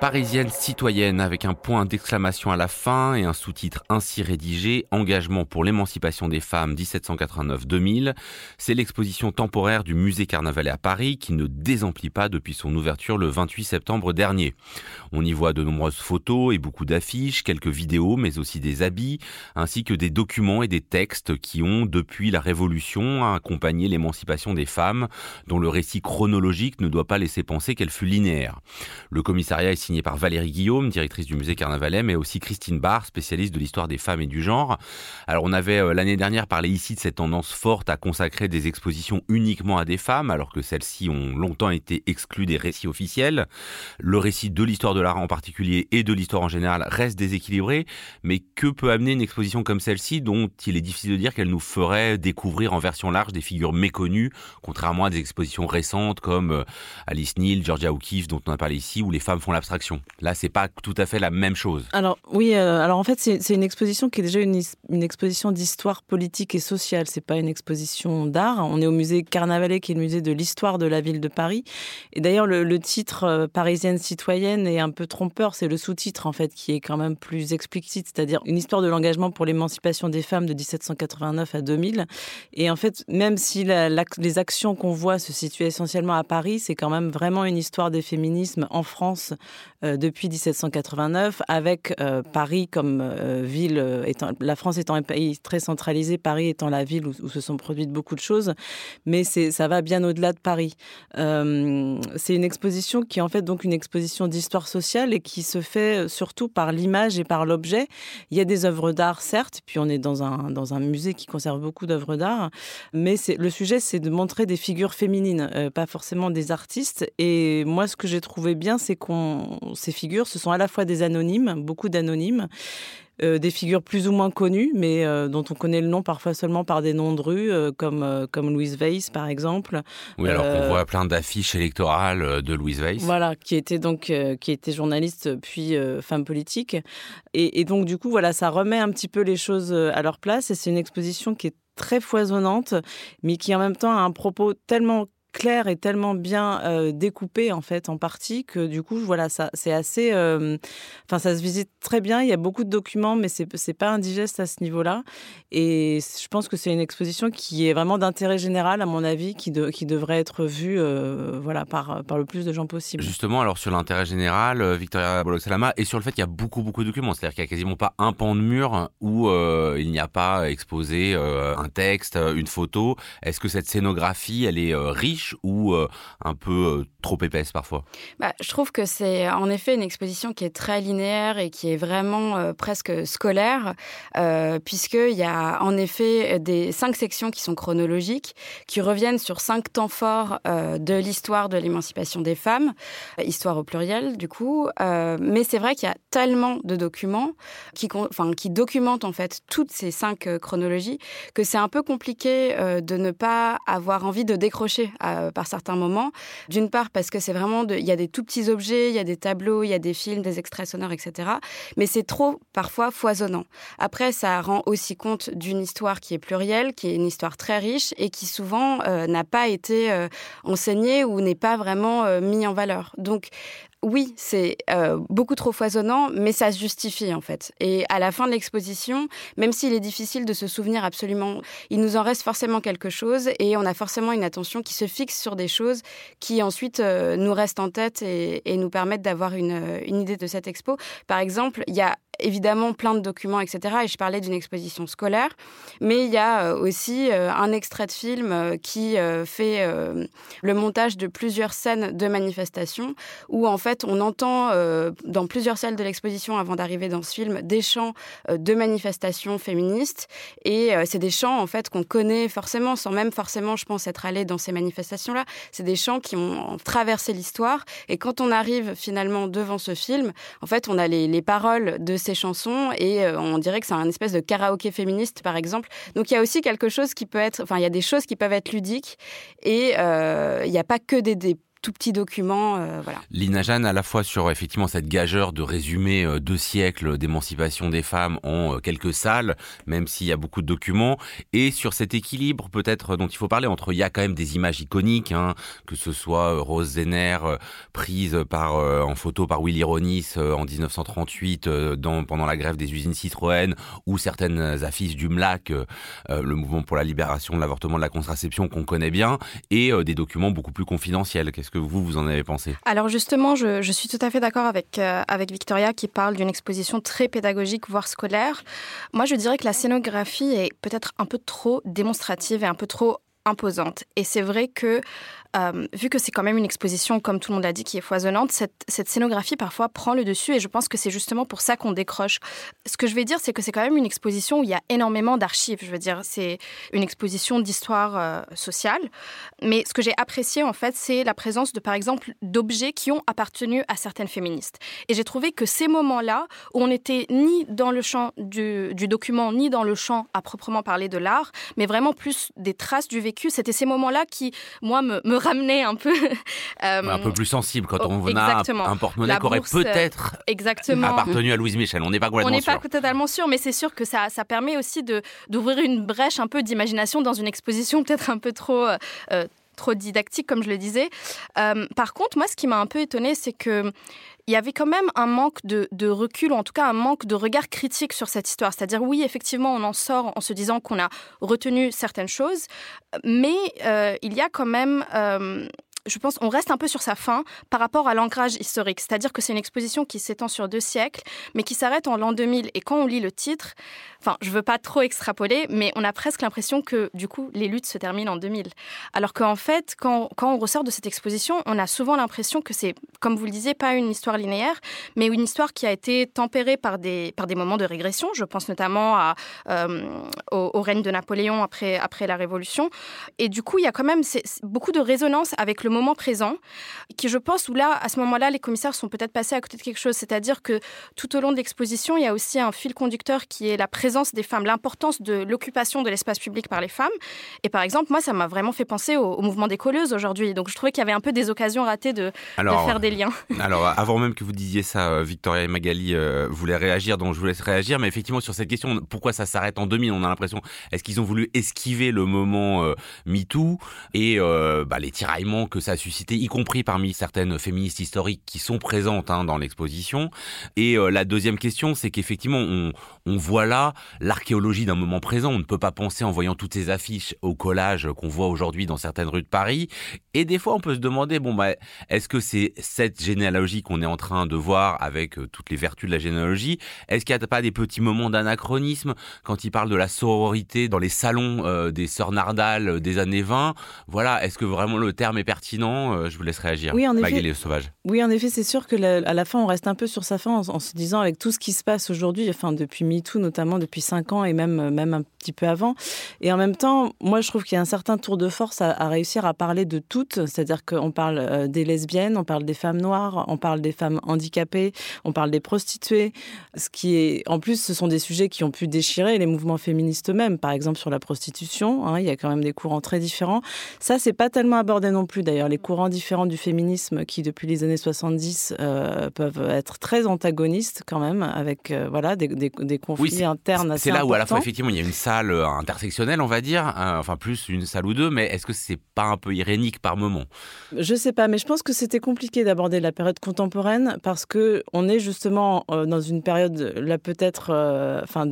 Parisienne citoyenne avec un point d'exclamation à la fin et un sous-titre ainsi rédigé, Engagement pour l'émancipation des femmes 1789-2000, c'est l'exposition temporaire du musée Carnavalet à Paris qui ne désemplit pas depuis son ouverture le 28 septembre dernier. On y voit de nombreuses photos et beaucoup d'affiches, quelques vidéos mais aussi des habits, ainsi que des documents et des textes qui ont depuis la Révolution accompagné l'émancipation des femmes, dont le récit chronologique ne doit pas laisser penser qu'elle fut linéaire. Le commissariat signé par Valérie Guillaume, directrice du musée Carnavalet, mais aussi Christine Barr, spécialiste de l'histoire des femmes et du genre. Alors on avait euh, l'année dernière parlé ici de cette tendance forte à consacrer des expositions uniquement à des femmes, alors que celles-ci ont longtemps été exclues des récits officiels. Le récit de l'histoire de l'art en particulier et de l'histoire en général reste déséquilibré, mais que peut amener une exposition comme celle-ci dont il est difficile de dire qu'elle nous ferait découvrir en version large des figures méconnues, contrairement à des expositions récentes comme euh, Alice Neal, Georgia O'Keeffe dont on a parlé ici, où les femmes font l'abstraction Là, c'est pas tout à fait la même chose. Alors oui, euh, alors en fait, c'est une exposition qui est déjà une, une exposition d'histoire politique et sociale. C'est pas une exposition d'art. On est au musée Carnavalet, qui est le musée de l'histoire de la ville de Paris. Et d'ailleurs, le, titre euh, Parisienne citoyenne est un peu trompeur. C'est le sous-titre en fait qui est quand même plus explicite, c'est-à-dire une histoire de l'engagement pour l'émancipation des femmes de 1789 à 2000. Et en fait, même si les actions qu'on voit se situent essentiellement à Paris, c'est quand même vraiment une histoire des féminismes en France euh, depuis 1789, avec euh, Paris comme euh, ville, la France étant un pays très centralisé, Paris étant la ville où, se sont produites beaucoup de choses, mais ça va bien au-delà de Paris. c'est une exposition qui est en fait donc une exposition d'histoire sociale et qui se fait surtout par l'image et par l'objet. Il y a des œuvres d'art, certes, puis on est dans un, dans un musée qui conserve beaucoup d'œuvres d'art, mais le sujet, c'est de montrer des figures féminines, pas forcément des artistes. Et moi, ce que j'ai trouvé bien, c'est qu'on ces figures, ce sont à la fois des anonymes, beaucoup d'anonymes, euh, des figures plus ou moins connues, mais euh, dont on connaît le nom parfois seulement par des noms de rues, euh, comme, comme Louise Weiss, par exemple. Oui, alors qu'on voit plein d'affiches électorales de Louise Weiss. Voilà, qui était donc qui était journaliste puis femme politique. Et, et, donc, du coup, voilà, ça remet un petit peu les choses à leur place. Et c'est une exposition qui est très foisonnante, mais qui en même temps a un propos tellement clair et tellement bien euh, découpé en fait en partie que du coup voilà ça c'est assez enfin ça se visite très bien. Il y a beaucoup de documents mais c'est c'est pas indigeste à ce niveau-là. Et je pense que c'est une exposition qui est vraiment d'intérêt général à mon avis qui qui devrait être vue voilà par par le plus de gens possible. Justement alors sur l'intérêt général Victoria Bolok-Salama et sur le fait qu'il y a beaucoup beaucoup de documents c'est-à-dire qu'il y a quasiment pas un pan de mur où il n'y a pas exposé un texte une photo. Est-ce que cette scénographie elle est riche ou euh, un peu euh, trop épaisse parfois? Bah, Je trouve que c'est en effet une exposition qui est très linéaire et qui est vraiment euh, presque scolaire, puisqu'il y a en effet des cinq sections qui sont chronologiques, qui reviennent sur cinq temps forts de l'histoire de l'émancipation des femmes, histoire au pluriel du coup. mais c'est vrai qu'il y a tellement de documents qui documentent en fait toutes ces cinq chronologies que c'est un peu compliqué de ne pas avoir envie de décrocher euh, par certains moments. D'une part parce que c'est vraiment, il y a des tout petits objets, il y a des tableaux, il y a des films, des extraits sonores, etc. Mais c'est trop parfois foisonnant. Après, ça rend aussi compte d'une histoire qui est plurielle, qui est une histoire très riche et qui souvent euh, n'a pas été euh, enseignée ou n'est pas vraiment mis en valeur. Donc oui, c'est euh, beaucoup trop foisonnant, mais ça se justifie en fait. Et à la fin de l'exposition, même s'il est difficile de se souvenir absolument, il nous en reste forcément quelque chose et on a forcément une attention qui se fixe sur des choses qui ensuite euh, nous restent en tête et, nous permettent d'avoir une, une idée de cette expo. Par exemple, il y a évidemment plein de documents, etc. Et je parlais d'une exposition scolaire, mais il y a euh, aussi euh, un extrait de film euh, qui fait le montage de plusieurs scènes de manifestation, où en fait on entend dans plusieurs salles de l'exposition avant d'arriver dans ce film des chants de manifestations féministes, et c'est des chants en fait qu'on connaît forcément, sans même forcément, je pense, être allé dans ces manifestations-là. C'est des chants qui ont traversé l'histoire, et quand on arrive finalement devant ce film, en fait on a les, les paroles de ces chansons et euh, on dirait que c'est un espèce de karaoké féministe par exemple. Donc il y a aussi quelque chose qui peut être, enfin il y a des choses qui peuvent être ludiques et euh, il n'y a pas que des, des tout petit document. voilà. Lina Jeanne, à la fois sur effectivement cette gageure de résumer deux siècles d'émancipation des femmes en quelques salles, même s'il y a beaucoup de documents, et sur cet équilibre peut-être dont il faut parler entre il y a quand même des images iconiques, hein, que ce soit Rose Zenner prise par en photo par Willy Ronis en 1938 dans, pendant la grève des usines Citroën, ou certaines affiches du MLAC, le mouvement pour la libération de l'avortement de la contraception qu'on connaît bien, et des documents beaucoup plus confidentiels. Qu'est-ce vous, vous en avez pensé Alors justement, je, suis tout à fait d'accord avec, avec Victoria qui parle d'une exposition très pédagogique, voire scolaire. Moi, je dirais que la scénographie est peut-être un peu trop démonstrative et un peu trop imposante. Et c'est vrai que euh, vu que c'est quand même une exposition, comme tout le monde l'a dit, qui est foisonnante, cette, scénographie parfois prend le dessus et je pense que c'est justement pour ça qu'on décroche. Ce que je vais dire, c'est que c'est quand même une exposition où il y a énormément d'archives. Je veux dire, c'est une exposition d'histoire euh, sociale. Mais ce que j'ai apprécié, en fait, c'est la présence de, par exemple, d'objets qui ont appartenu à certaines féministes. Et j'ai trouvé que ces moments-là, où on n'était ni dans le champ du, du document, ni dans le champ à proprement parler de l'art, mais vraiment plus des traces du vécu, c'était ces moments-là qui, moi, me, me ramener un peu. Euh, un peu plus sensible quand on a un porte-monnaie qui aurait peut-être appartenu à Louise Michel. On n'est pas complètement. On n'est pas totalement sûr, mais c'est sûr que ça, ça permet aussi d'ouvrir une brèche un peu d'imagination dans une exposition peut-être un peu trop. Euh, trop didactique, comme je le disais. Euh, par contre, moi, ce qui m'a un peu étonnée, c'est que il y avait quand même un manque de, recul, ou en tout cas un manque de regard critique sur cette histoire. C'est-à-dire, oui, effectivement, on en sort en se disant qu'on a retenu certaines choses, mais euh, il y a quand même euh, je pense, on reste un peu sur sa fin par rapport à l'ancrage historique. C'est-à-dire que c'est une exposition qui s'étend sur deux siècles, mais qui s'arrête en l'an 2000. Et quand on lit le titre, enfin, je veux pas trop extrapoler, mais on a presque l'impression que, du coup, les luttes se terminent en 2000. Alors qu'en fait, quand, quand on ressort de cette exposition, on a souvent l'impression que c'est, comme vous le disiez, pas une histoire linéaire, mais une histoire qui a été tempérée par des, par des moments de régression. Je pense notamment euh, au, règne de Napoléon après, après la Révolution. Et du coup, il y a quand même beaucoup de résonance avec le moment présent, qui je pense où là, à ce moment-là, les commissaires sont peut-être passés à côté de quelque chose. C'est-à-dire que tout au long de l'exposition, il y a aussi un fil conducteur qui est la présence des femmes, l'importance de l'occupation de l'espace public par les femmes. Et par exemple, moi, ça m'a vraiment fait penser au, mouvement des colleuses aujourd'hui. Donc je trouvais qu'il y avait un peu des occasions ratées de, faire des liens. Alors, avant même que vous disiez ça, euh, Victoria et Magali euh, voulaient réagir, donc je vous laisse réagir. Mais effectivement, sur cette question, pourquoi ça s'arrête en 2000 On a l'impression, est-ce qu'ils ont voulu esquiver le moment euh, MeToo et bah, les tiraillements que ça a suscité, y compris parmi certaines féministes historiques qui sont présentes hein, dans l'exposition. Et euh, la deuxième question, c'est qu'effectivement, on, voit là l'archéologie d'un moment présent. On ne peut pas penser en voyant toutes ces affiches au collage qu'on voit aujourd'hui dans certaines rues de Paris. Et des fois, on peut se demander, bon, bah, est-ce que c'est cette généalogie qu'on est en train de voir avec euh, toutes les vertus de la généalogie? Est-ce qu'il n'y a pas des petits moments d'anachronisme quand il parle de la sororité dans les salons euh, des sœurs Nardal des années 20 Voilà, est-ce que vraiment le terme est pertinent? Euh, je vous laisse réagir. Oui, en effet. Sauvage. Oui, en effet, c'est sûr que à la fin, on reste un peu sur sa fin en, se disant avec tout ce qui se passe aujourd'hui, enfin depuis MeToo notamment, depuis cinq ans et même même un petit peu avant. Et en même temps, moi, je trouve qu'il y a un certain tour de force à, réussir à parler de toutes, c'est-à-dire qu'on parle euh, des lesbiennes, on parle des femmes noires, on parle des femmes handicapées, on parle des prostituées. Ce qui est, en plus, ce sont des sujets qui ont pu déchirer les mouvements féministes eux-mêmes. Par exemple, sur la prostitution, hein, il y a quand même des courants très différents. Ça, c'est pas tellement abordé non plus. D'ailleurs, les courants différents du féminisme qui, depuis les années 70, euh, peuvent être très antagonistes quand même, avec euh, voilà des, des, conflits oui, internes C'est là où à la fois effectivement il y a une salle euh, intersectionnelle, on va dire, enfin plus une salle ou deux, mais est-ce que c'est pas un peu irénique par moment? Je sais pas, mais je pense que c'était compliqué d'aborder la période contemporaine parce que on est justement dans une période là peut-être, enfin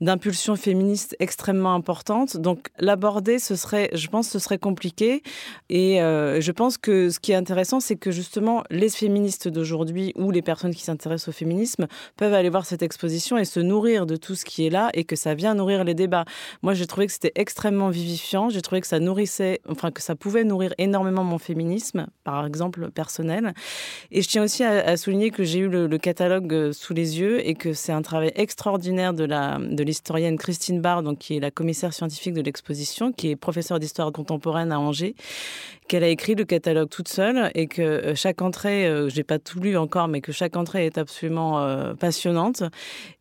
d'impulsion féministe extrêmement importante. Donc l'aborder, ce serait, je pense, ce serait compliqué. Et je pense que ce qui est intéressant, c'est que justement, les féministes d'aujourd'hui ou les personnes qui s'intéressent au féminisme peuvent aller voir cette exposition et se nourrir de tout ce qui est là et que ça vient nourrir les débats. Moi, j'ai trouvé que c'était extrêmement vivifiant. J'ai trouvé que ça nourrissait, enfin, que ça pouvait nourrir énormément mon féminisme, par exemple, personnel. Et je tiens aussi à, souligner que j'ai eu le, catalogue euh, sous les yeux et que c'est un travail extraordinaire de la de l'historienne Christine Barr, donc qui est la commissaire scientifique de l'exposition, qui est professeure d'histoire contemporaine à Angers, qu'elle a écrit le catalogue toute seule et que euh, chaque entrée, euh, j'ai pas tout lu encore, mais que chaque entrée est absolument euh, passionnante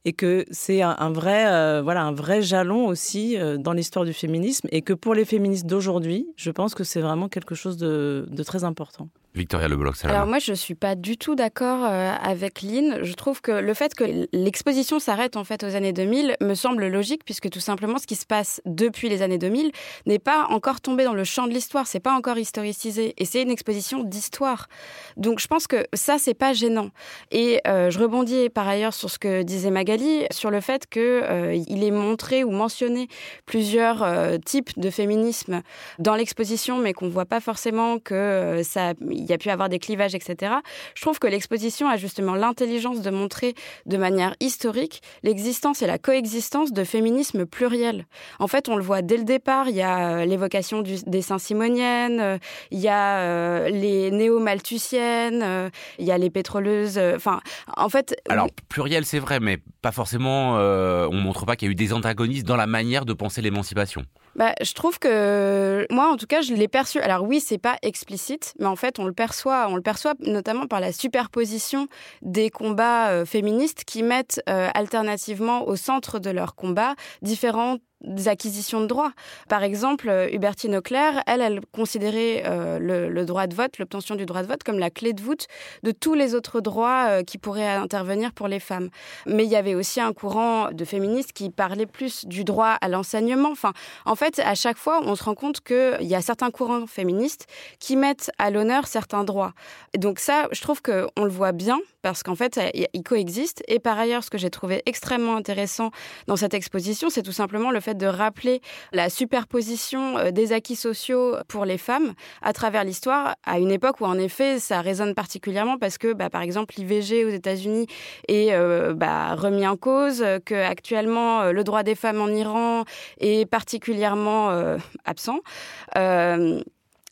et que c'est un, vrai, voilà, un vrai jalon aussi dans l'histoire du féminisme et que pour les féministes d'aujourd'hui, je pense que c'est vraiment quelque chose de très important. Victoria Lebloc, Alors moi, je suis pas du tout d'accord euh, avec Lynn. Je trouve que le fait que l'exposition s'arrête en fait aux années 2000 me semble logique puisque tout simplement ce qui se passe depuis les années 2000 n'est pas encore tombé dans le champ de l'histoire, c'est pas encore historicisé et c'est une exposition d'histoire. Donc je pense que ça c'est pas gênant. Et euh, je rebondis par ailleurs sur ce que disait Magali sur le fait que euh, il est montré ou mentionné plusieurs types de féminisme dans l'exposition, mais qu'on voit pas forcément que ça il y a pu avoir des clivages, etc. Je trouve que l'exposition a justement l'intelligence de montrer de manière historique l'existence et la coexistence de féminisme pluriel. En fait, on le voit dès le départ, il y a euh, l'évocation des saint-simoniennes, euh, il y a euh, les néo-malthusiennes, il y a les pétroleuses. Enfin, en fait. Alors, pluriel, c'est vrai, mais pas forcément. on montre pas qu'il y a eu des antagonistes dans la manière de penser l'émancipation. Bah, je trouve que moi, en tout cas, je l'ai perçu. Alors oui, c'est pas explicite, mais en fait, on le perçoit. On le perçoit notamment par la superposition des combats euh, féministes qui mettent euh, alternativement au centre de leur combat différentes des acquisitions de droits. Par exemple, euh, Hubertine Auclair, elle, elle considérait euh, le, droit de vote, l'obtention du droit de vote, comme la clé de voûte de tous les autres droits euh, qui pourraient intervenir pour les femmes. Mais il y avait aussi un courant de féministes qui parlait plus du droit à l'enseignement. Enfin, en fait, à chaque fois, on se rend compte qu'il y a certains courants féministes qui mettent à l'honneur certains droits. Donc ça, je trouve qu'on le voit bien parce qu'en fait, ils coexistent. Et par ailleurs, ce que j'ai trouvé extrêmement intéressant dans cette exposition, c'est tout simplement le fait de rappeler la superposition euh, des acquis sociaux pour les femmes à travers l'histoire, à une époque où en effet ça résonne particulièrement parce que, bah, par exemple, l'IVG aux États-Unis est euh, bah, remis en cause, que actuellement euh, le droit des femmes en Iran est particulièrement absent.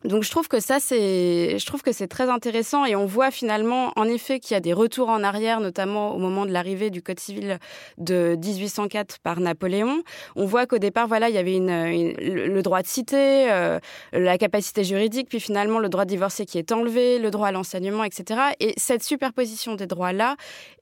Donc je trouve que ça c'est je trouve que c'est très intéressant et on voit finalement en effet qu'il y a des retours en arrière notamment au moment de l'arrivée du code civil de 1804 par Napoléon. On voit qu'au départ voilà, il y avait le droit de citer, euh, la capacité juridique puis finalement le droit de divorcer qui est enlevé, le droit à l'enseignement etc. et cette superposition des droits là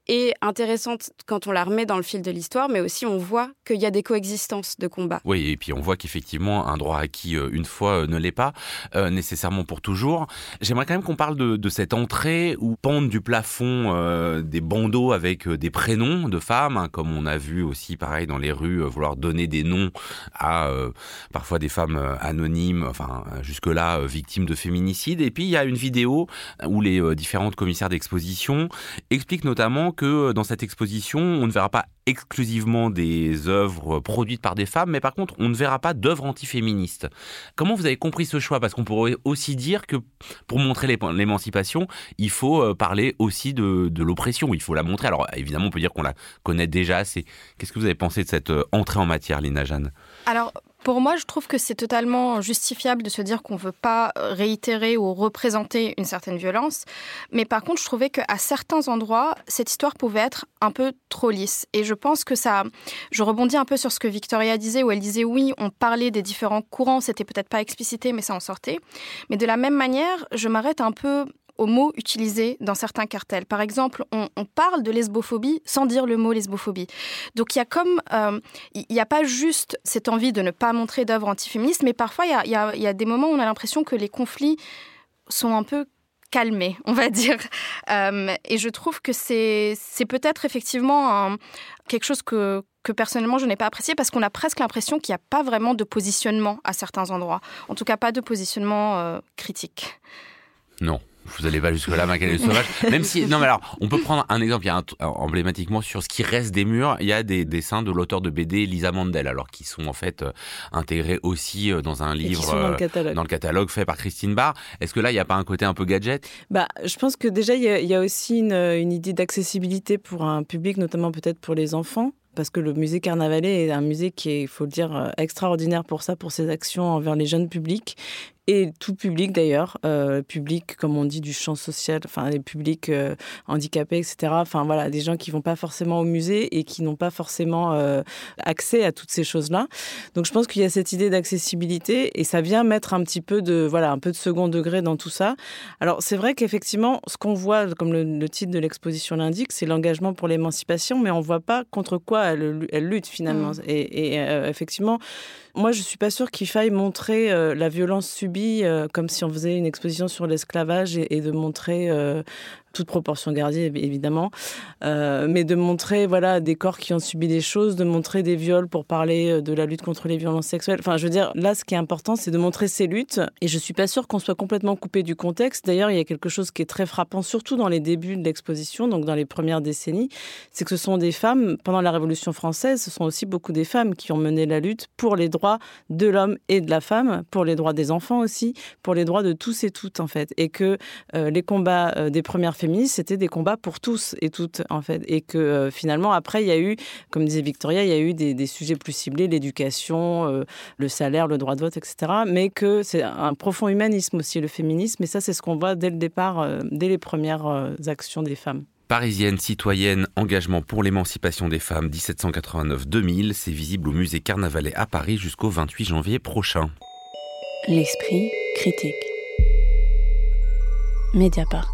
est intéressante quand on la remet dans le fil de l'histoire, mais aussi on voit qu'il y a des coexistences de combats. Oui, et puis on voit qu'effectivement, un droit acquis euh, une fois euh, ne l'est pas euh, nécessairement pour toujours. J'aimerais quand même qu'on parle de, cette entrée où pendent du plafond des bandeaux avec des prénoms de femmes, hein, comme on a vu aussi pareil dans les rues vouloir donner des noms à parfois des femmes anonymes, enfin jusque-là victimes de féminicide. Et puis il y a une vidéo où les différentes commissaires d'exposition expliquent notamment que euh, dans cette exposition, on ne verra pas exclusivement des œuvres produites par des femmes, mais par contre, on ne verra pas d'œuvres antiféministes. Comment vous avez compris ce choix? Parce qu'on pourrait aussi dire que pour montrer l'émancipation, il faut euh, parler aussi de, l'oppression, il faut la montrer. Alors évidemment, on peut dire qu'on la connaît déjà assez. Qu'est-ce que vous avez pensé de cette euh, entrée en matière, Lina Jeanne? Alors, pour moi, je trouve que c'est totalement justifiable de se dire qu'on ne veut pas réitérer ou représenter une certaine violence. Mais par contre, je trouvais qu'à certains endroits, cette histoire pouvait être un peu trop lisse. Et je pense que ça. Je rebondis un peu sur ce que Victoria disait, où elle disait oui, on parlait des différents courants, c'était peut-être pas explicité, mais ça en sortait. Mais de la même manière, je m'arrête un peu aux mots utilisés dans certains cartels. Par exemple, on, parle de lesbophobie sans dire le mot lesbophobie. Donc il y a comme, euh, il n'y a pas juste cette envie de ne pas montrer d'œuvres antiféministes, mais parfois il y a, des moments où on a l'impression que les conflits sont un peu calmés, on va dire. Euh, et je trouve que c'est peut-être effectivement quelque chose que, que personnellement je n'ai pas apprécié parce qu'on a presque l'impression qu'il n'y a pas vraiment de positionnement à certains endroits. En tout cas, pas de positionnement euh, critique. Non, vous allez pas jusque-là, Magali Sauvage. Même si, non, mais alors, on peut prendre un exemple. Il y a un, emblématiquement sur ce qui reste des murs, il y a des dessins de l'auteur de BD Lisa Mandel, alors qui sont en fait euh, intégrés aussi euh, dans un livre dans le, euh, dans le, catalogue. fait par Christine Barr. Est-ce que là, il n'y a pas un côté un peu gadget? Bah, je pense que déjà, il y, a, aussi une, une idée d'accessibilité pour un public, notamment peut-être pour les enfants parce que le musée Carnavalet est un musée qui est, il faut le dire, extraordinaire pour ça, pour ses actions envers les jeunes publics et tout public d'ailleurs, euh, public comme on dit du champ social, enfin les publics euh, handicapés, etc. Enfin voilà, des gens qui vont pas forcément au musée et qui n'ont pas forcément euh, accès à toutes ces choses-là. Donc je pense qu'il y a cette idée d'accessibilité et ça vient mettre un petit peu de voilà un peu de second degré dans tout ça. Alors c'est vrai qu'effectivement, ce qu'on voit, comme le, titre de l'exposition l'indique, c'est l'engagement pour l'émancipation, mais on voit pas contre quoi elle, elle lutte finalement. Mmh. Et, et effectivement, moi je suis pas sûre qu'il faille montrer la violence subie euh, comme si on faisait une exposition sur l'esclavage et, de montrer euh, toute proportion gardée évidemment, euh, mais de montrer voilà des corps qui ont subi des choses, de montrer des viols pour parler euh, de la lutte contre les violences sexuelles. Enfin, je veux dire, là, ce qui est important, c'est de montrer ces luttes. Et je suis pas sûre qu'on soit complètement coupé du contexte. D'ailleurs, il y a quelque chose qui est très frappant, surtout dans les débuts de l'exposition, donc dans les premières décennies, c'est que ce sont des femmes pendant la Révolution française, ce sont aussi beaucoup des femmes qui ont mené la lutte pour les droits de l'homme et de la femme, pour les droits des enfants aussi, pour les droits de tous et toutes en fait, et que euh, les combats des premières c'était des combats pour tous et toutes, en fait. Et que euh, finalement, après, il y a eu, comme disait Victoria, il y a eu des, sujets plus ciblés, l'éducation, euh, le salaire, le droit de vote, etc. Mais que c'est un profond humanisme aussi, le féminisme. Et ça, c'est ce qu'on voit dès le départ, euh, dès les premières actions des femmes. Parisienne, citoyenne, engagement pour l'émancipation des femmes 1789-2000, c'est visible au musée Carnavalet à Paris jusqu'au 28 janvier prochain. L'esprit critique. Mediapart.